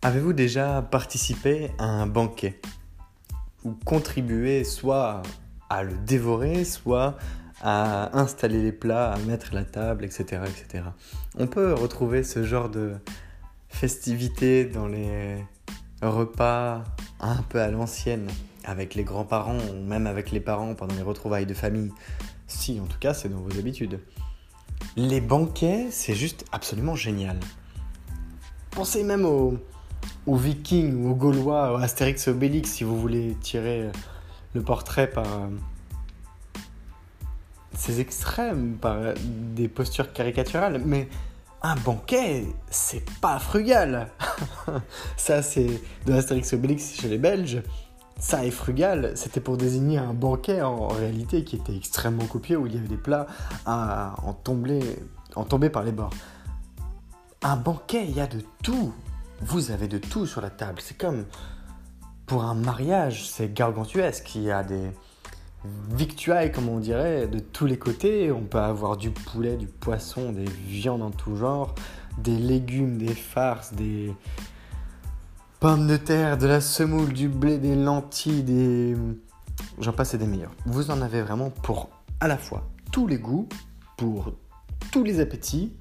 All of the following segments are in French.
Avez-vous déjà participé à un banquet Ou contribué soit à le dévorer, soit à installer les plats, à mettre la table, etc. etc. On peut retrouver ce genre de festivités dans les repas un peu à l'ancienne, avec les grands-parents ou même avec les parents pendant les retrouvailles de famille. Si, en tout cas, c'est dans vos habitudes. Les banquets, c'est juste absolument génial. Pensez même aux, aux Vikings ou aux Gaulois, aux Astérix et Obélix, si vous voulez tirer euh, le portrait par euh, ces extrêmes, par euh, des postures caricaturales. Mais un banquet, c'est pas frugal. ça, c'est de Astérix Obélix chez les Belges. Ça est frugal, c'était pour désigner un banquet en réalité qui était extrêmement copieux, où il y avait des plats à en en tomber par les bords. Un banquet, il y a de tout vous avez de tout sur la table. C'est comme pour un mariage, c'est gargantuesque. Il y a des victuailles, comme on dirait, de tous les côtés. On peut avoir du poulet, du poisson, des viandes en tout genre, des légumes, des farces, des pommes de terre, de la semoule, du blé, des lentilles, des... J'en passe des meilleurs. Vous en avez vraiment pour à la fois tous les goûts, pour tous les appétits,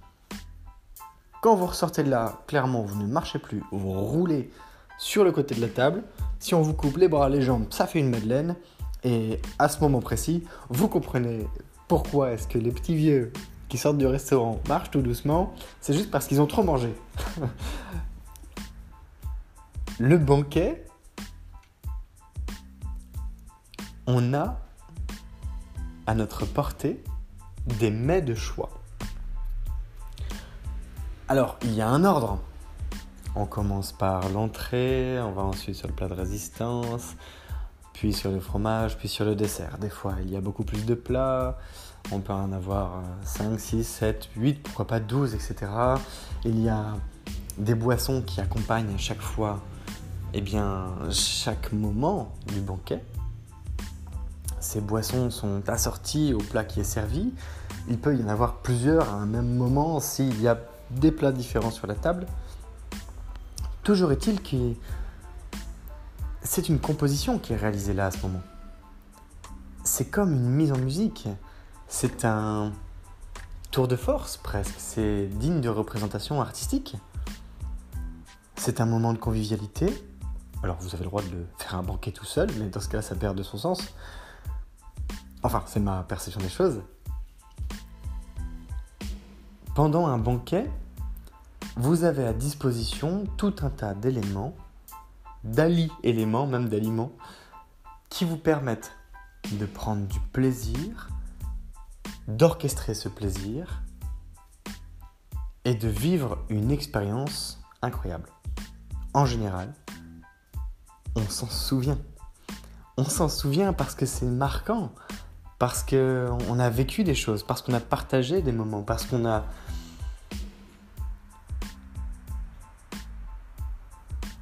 quand vous ressortez de là, clairement, vous ne marchez plus, vous roulez sur le côté de la table. Si on vous coupe les bras, les jambes, ça fait une madeleine. Et à ce moment précis, vous comprenez pourquoi est-ce que les petits vieux qui sortent du restaurant marchent tout doucement. C'est juste parce qu'ils ont trop mangé. le banquet, on a à notre portée des mets de choix. Alors, il y a un ordre. On commence par l'entrée, on va ensuite sur le plat de résistance, puis sur le fromage, puis sur le dessert. Des fois, il y a beaucoup plus de plats, on peut en avoir 5, 6, 7, 8, pourquoi pas 12, etc. Il y a des boissons qui accompagnent à chaque fois eh bien, chaque moment du banquet. Ces boissons sont assorties au plat qui est servi. Il peut y en avoir plusieurs à un même moment s'il y a des plats différents sur la table. Toujours est-il que c'est une composition qui est réalisée là à ce moment. C'est comme une mise en musique. C'est un tour de force presque. C'est digne de représentation artistique. C'est un moment de convivialité. Alors vous avez le droit de faire un banquet tout seul, mais dans ce cas-là, ça perd de son sens. Enfin, c'est ma perception des choses. Pendant un banquet, vous avez à disposition tout un tas d'éléments d'ali éléments, même d'aliments, qui vous permettent de prendre du plaisir, d'orchestrer ce plaisir et de vivre une expérience incroyable. En général, on s'en souvient. On s'en souvient parce que c'est marquant, parce qu'on a vécu des choses, parce qu'on a partagé des moments, parce qu'on a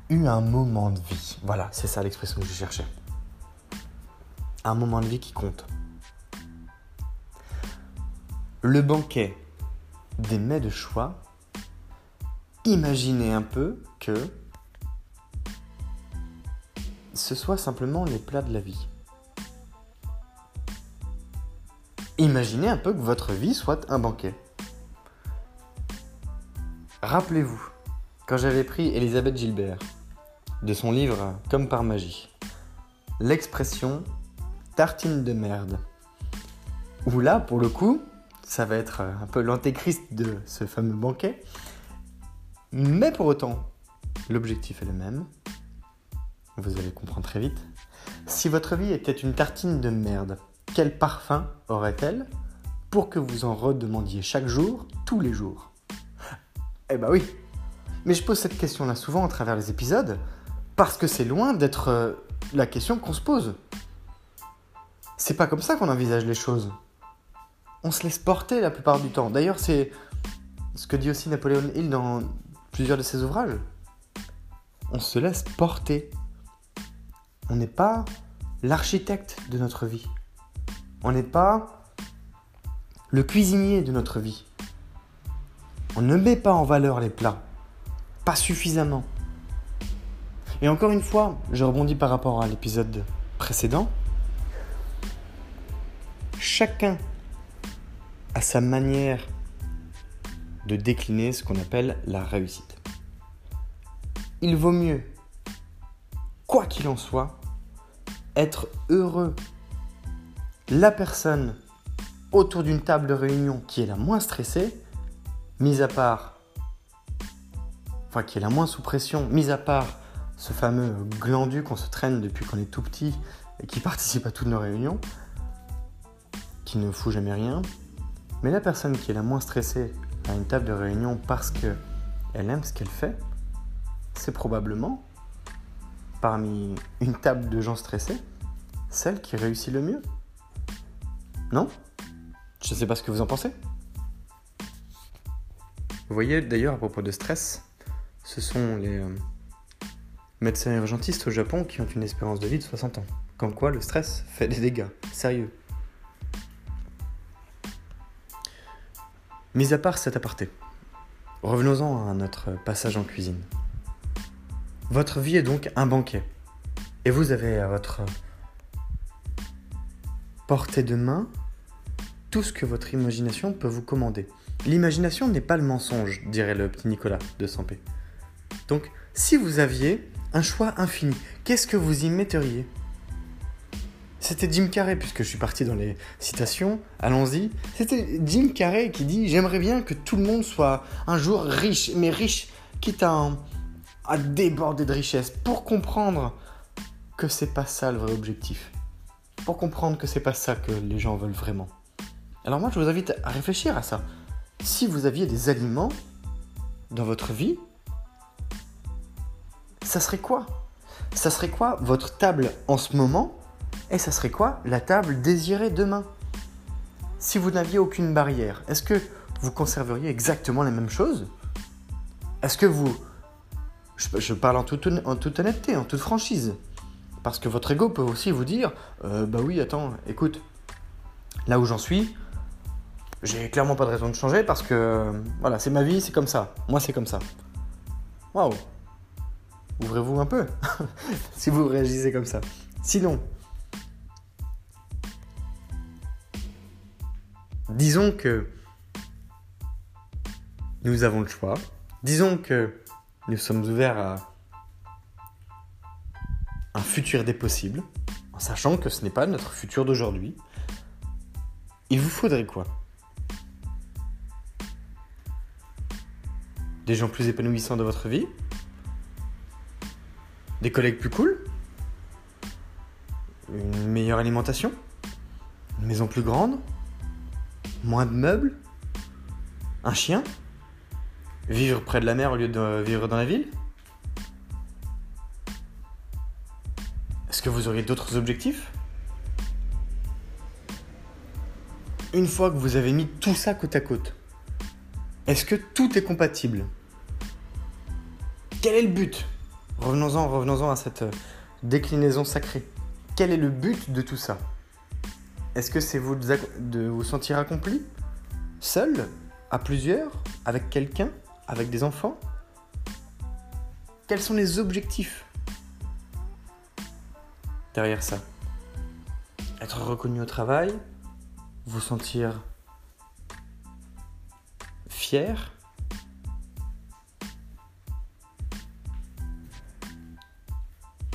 eu un moment de vie. Voilà, c'est ça l'expression que je cherchais. Un moment de vie qui compte. Le banquet des mets de choix, imaginez un peu que ce soit simplement les plats de la vie. Imaginez un peu que votre vie soit un banquet. Rappelez-vous, quand j'avais pris Elisabeth Gilbert, de son livre Comme par magie, l'expression tartine de merde, où là, pour le coup, ça va être un peu l'antéchrist de ce fameux banquet, mais pour autant, l'objectif est le même, vous allez comprendre très vite. Si votre vie était une tartine de merde, quel parfum aurait-elle pour que vous en redemandiez chaque jour, tous les jours? Eh ben oui. Mais je pose cette question-là souvent à travers les épisodes, parce que c'est loin d'être euh, la question qu'on se pose. C'est pas comme ça qu'on envisage les choses. On se laisse porter la plupart du temps. D'ailleurs, c'est ce que dit aussi Napoléon Hill dans plusieurs de ses ouvrages. On se laisse porter on n'est pas l'architecte de notre vie. On n'est pas le cuisinier de notre vie. On ne met pas en valeur les plats. Pas suffisamment. Et encore une fois, je rebondis par rapport à l'épisode précédent. Chacun a sa manière de décliner ce qu'on appelle la réussite. Il vaut mieux quoi qu'il en soit, être heureux. La personne autour d'une table de réunion qui est la moins stressée, mise à part, enfin qui est la moins sous pression, mise à part ce fameux glandu qu'on se traîne depuis qu'on est tout petit et qui participe à toutes nos réunions, qui ne fout jamais rien. Mais la personne qui est la moins stressée à une table de réunion parce qu'elle aime ce qu'elle fait, c'est probablement parmi une table de gens stressés, celle qui réussit le mieux. Non? Je ne sais pas ce que vous en pensez. Vous voyez d'ailleurs à propos de stress, ce sont les euh, médecins urgentistes au Japon qui ont une espérance de vie de 60 ans. Comme quoi le stress fait des dégâts, sérieux. Mis à part cet aparté, revenons-en à notre passage en cuisine. Votre vie est donc un banquet. Et vous avez à votre portée de main tout ce que votre imagination peut vous commander. L'imagination n'est pas le mensonge, dirait le petit Nicolas de Sampé. Donc, si vous aviez un choix infini, qu'est-ce que vous y metteriez C'était Jim Carrey, puisque je suis parti dans les citations, allons-y. C'était Jim Carrey qui dit J'aimerais bien que tout le monde soit un jour riche, mais riche, quitte à un, à déborder de richesse pour comprendre que c'est pas ça le vrai objectif. Pour comprendre que c'est pas ça que les gens veulent vraiment. Alors moi je vous invite à réfléchir à ça. Si vous aviez des aliments dans votre vie, ça serait quoi? Ça serait quoi votre table en ce moment? Et ça serait quoi la table désirée demain? Si vous n'aviez aucune barrière, est-ce que vous conserveriez exactement les mêmes choses? Est-ce que vous je, parle en toute, honnêteté, en toute franchise. Parce que votre ego peut aussi vous dire euh, Bah oui, attends, écoute, là où j'en suis, j'ai clairement pas de raison de changer parce que voilà, c'est ma vie, c'est comme ça. Moi, c'est comme ça. Waouh Ouvrez-vous un peu si vous réagissez comme ça. Sinon, disons que nous avons le choix. Disons que nous sommes ouverts à un futur des possibles, en sachant que ce n'est pas notre futur d'aujourd'hui. Il vous faudrait quoi? Des gens plus épanouissants dans votre vie? Des collègues plus cool? Une meilleure alimentation? Une maison plus grande? Moins de meubles? Un chien? Vivre près de la mer au lieu de vivre dans la ville? Est-ce que vous auriez d'autres objectifs? Une fois que vous avez mis tout ça côte à côte, est-ce que tout est compatible? Quel est le but? Revenons-en, revenons-en à cette déclinaison sacrée. Quel est le but de tout ça? Est-ce que c'est vous de vous sentir accompli? Seul? À plusieurs? Avec quelqu'un? Avec des enfants? Quels sont les objectifs? Derrière ça Être reconnu au travail Vous sentir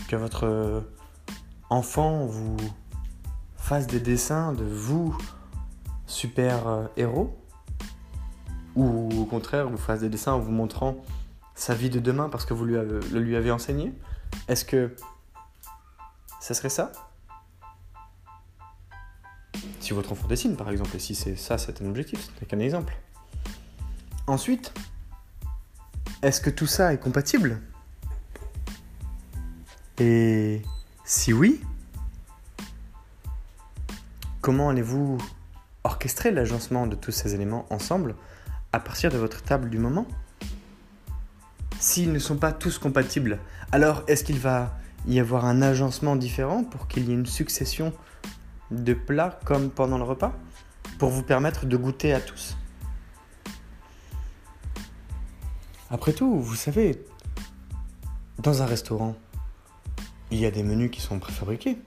que votre enfant vous fasse des dessins de vous, super euh, héros, ou au contraire vous fasse des dessins en vous montrant sa vie de demain parce que vous lui avez, le lui avez enseigné? Est-ce que ça serait ça? Si votre enfant dessine par exemple, et si c'est ça, c'est un objectif, c'est qu'un exemple. Ensuite, est-ce que tout ça est compatible? Et si oui, comment allez-vous orchestrer l'agencement de tous ces éléments ensemble à partir de votre table du moment? S'ils ne sont pas tous compatibles, alors est-ce qu'il va y avoir un agencement différent pour qu'il y ait une succession de plats comme pendant le repas? Pour vous permettre de goûter à tous Après tout, vous savez, dans un restaurant, il y a des menus qui sont préfabriqués.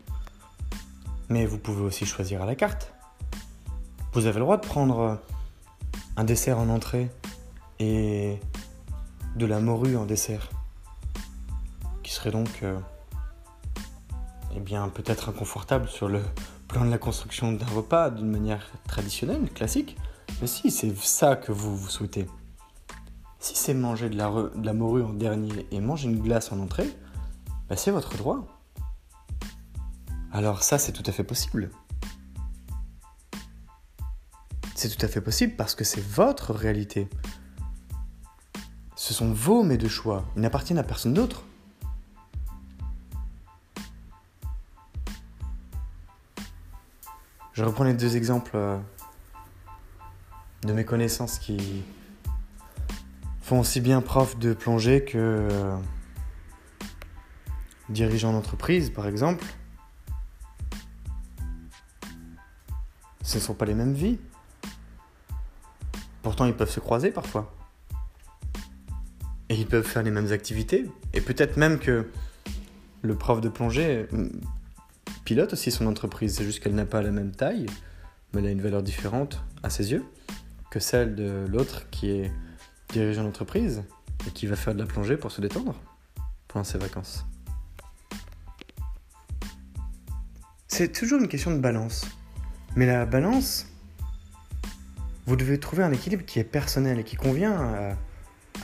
Mais vous pouvez aussi choisir à la carte. Vous avez le droit de prendre un dessert en entrée et de la morue en dessert. Qui serait donc, euh, eh bien, peut-être inconfortable sur le plan de la construction d'un repas d'une manière traditionnelle, classique. Mais si, c'est ça que vous, vous souhaitez. Si c'est manger de la, morue en dernier et manger une glace en entrée, bah c'est votre droit. Alors ça, c'est tout à fait possible. C'est tout à fait possible parce que c'est votre réalité. Ce sont vos mets de choix. Ils n'appartiennent à personne d'autre. Je reprends les deux exemples euh, de mes connaissances qui, font aussi bien prof de plongée que euh, dirigeant d'entreprise, par exemple. Ce ne sont pas les mêmes vies. Pourtant, ils peuvent se croiser parfois. Et ils peuvent faire les mêmes activités. Et peut-être même que le prof de plongée mm, pilote aussi son entreprise. C'est juste qu'elle n'a pas la même taille, mais elle a une valeur différente à ses yeux que celle de l'autre qui est dirigeant d'entreprise et qui va faire de la plongée pour se détendre pendant ses vacances. C'est toujours une question de balance. Mais la balance, vous devez trouver un équilibre qui est personnel et qui convient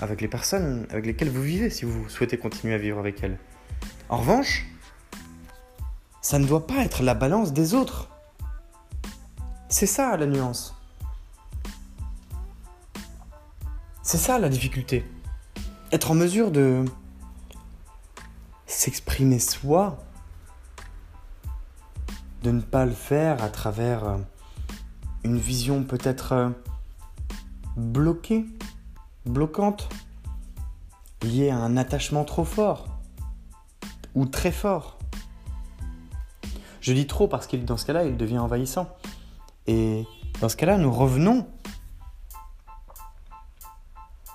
avec les personnes avec lesquelles vous vivez si vous souhaitez continuer à vivre avec elles. En revanche, ça ne doit pas être la balance des autres. C'est ça la nuance. C'est ça la difficulté. Être en mesure de s'exprimer soi, de ne pas le faire à travers euh, une vision peut-être euh, bloquée, bloquante, liée à un attachement trop fort ou très fort. Je dis trop parce que dans ce cas-là, il devient envahissant. Et dans ce cas-là, nous revenons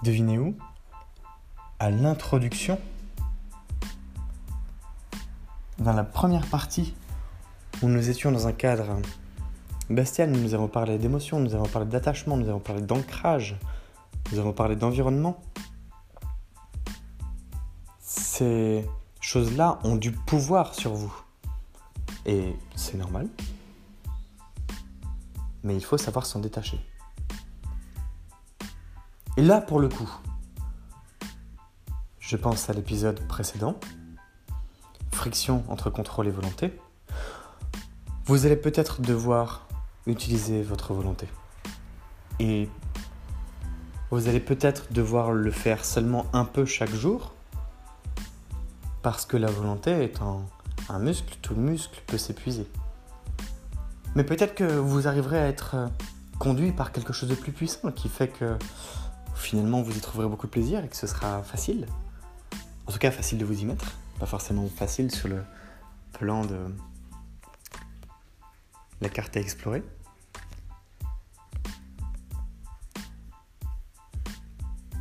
Devinez où? À l'introduction. Dans la première partie, où nous étions dans un cadre bestial, nous avons parlé d'émotion, nous avons parlé d'attachement, nous avons parlé d'ancrage, nous avons parlé d'environnement. Ces choses-là ont du pouvoir sur vous. Et c'est normal. Mais il faut savoir s'en détacher. Et là, pour le coup, je pense à l'épisode précédent, friction entre contrôle et volonté, vous allez peut-être devoir utiliser votre volonté. Et vous allez peut-être devoir le faire seulement un peu chaque jour, parce que la volonté étant un muscle, tout le muscle peut s'épuiser. Mais peut-être que vous arriverez à être conduit par quelque chose de plus puissant qui fait que finalement vous y trouverez beaucoup de plaisir et que ce sera facile. En tout cas, facile de vous y mettre. Pas forcément facile sur le plan de la carte à explorer.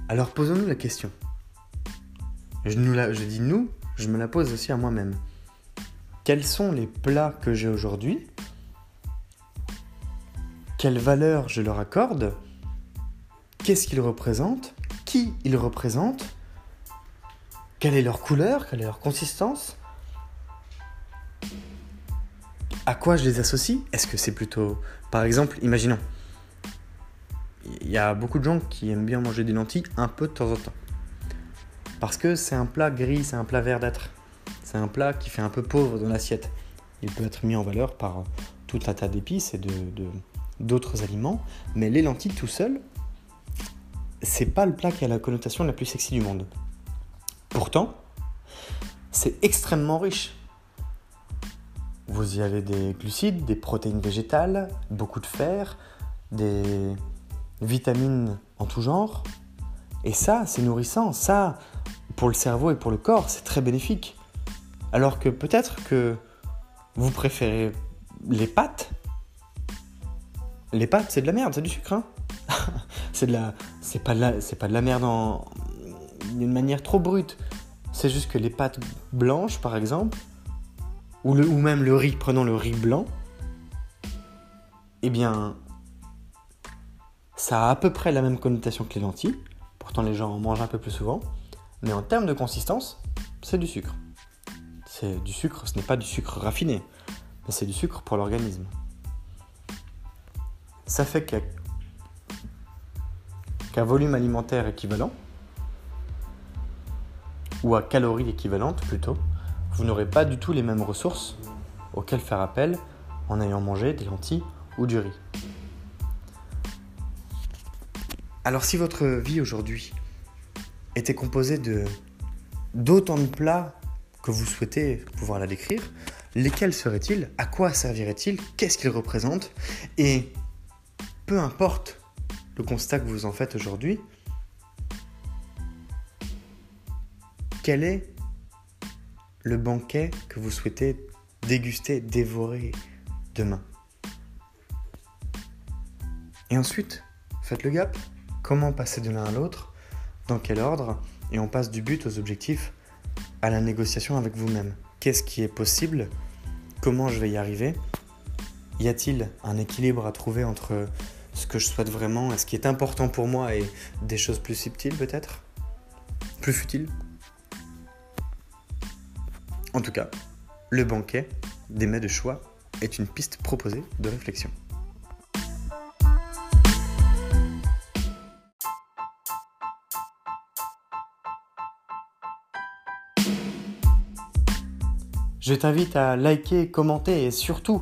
Alors posons-nous la question. Je, je dis nous, je me la pose aussi à moi-même. Quels sont les plats que j'ai aujourd'hui? Quelle valeur je leur accorde? Qu'est-ce qu'ils représentent? Qui ils représentent? Quelle est leur couleur? Quelle est leur consistance? À quoi je les associe? Est-ce que c'est plutôt... Par exemple, imaginons, il y a beaucoup de gens qui aiment bien manger des lentilles un peu de temps en temps. Parce que c'est un plat gris, c'est un plat verdâtre. C'est un plat qui fait un peu pauvre dans l'assiette. Il peut être mis en valeur par tout un tas d'épices et d'autres de, aliments, mais les lentilles tout seul, c'est pas le plat qui a la connotation la plus sexy du monde. Pourtant, c'est extrêmement riche. Vous y avez des glucides, des protéines végétales, beaucoup de fer, des vitamines en tout genre. Et ça, c'est nourrissant. Ça, pour le cerveau et pour le corps, c'est très bénéfique. Alors que peut-être que vous préférez les pâtes. Les pâtes, c'est de la merde, c'est du sucre. Hein c'est de la, c'est pas de la, c'est pas de la merde en d'une manière trop brute. C'est juste que les pâtes blanches, par exemple, ou, même le riz, prenons le riz blanc, eh bien, ça a à peu près la même connotation que les lentilles. Pourtant, les gens en mangent un peu plus souvent. Mais en termes de consistance, c'est du sucre. C'est du sucre, ce n'est pas du sucre raffiné, mais c'est du sucre pour l'organisme. Ça fait qu'à qu'à volume alimentaire équivalent, ou à calories équivalentes plutôt, vous n'aurez pas du tout les mêmes ressources auxquelles faire appel en ayant mangé des lentilles ou du riz. Alors si votre vie aujourd'hui était composée de d'autant de plats que vous souhaitez pouvoir la décrire, lesquels seraient-ils? À quoi serviraient-ils Qu'est-ce qu'ils représentent? Et peu importe le constat que vous en faites aujourd'hui, quel est le banquet que vous souhaitez déguster, dévorer demain? Et ensuite, faites le gap. Comment passer de l'un à l'autre? Dans quel ordre? Et on passe du but aux objectifs à la négociation avec vous-même. Qu'est-ce qui est possible? Comment je vais y arriver? Y a-t-il un équilibre à trouver entre ce que je souhaite vraiment et ce qui est important pour moi et des choses plus subtiles peut-être? Plus futiles? En tout cas, le banquet des mets de choix est une piste proposée de réflexion. Je t'invite à liker, commenter et surtout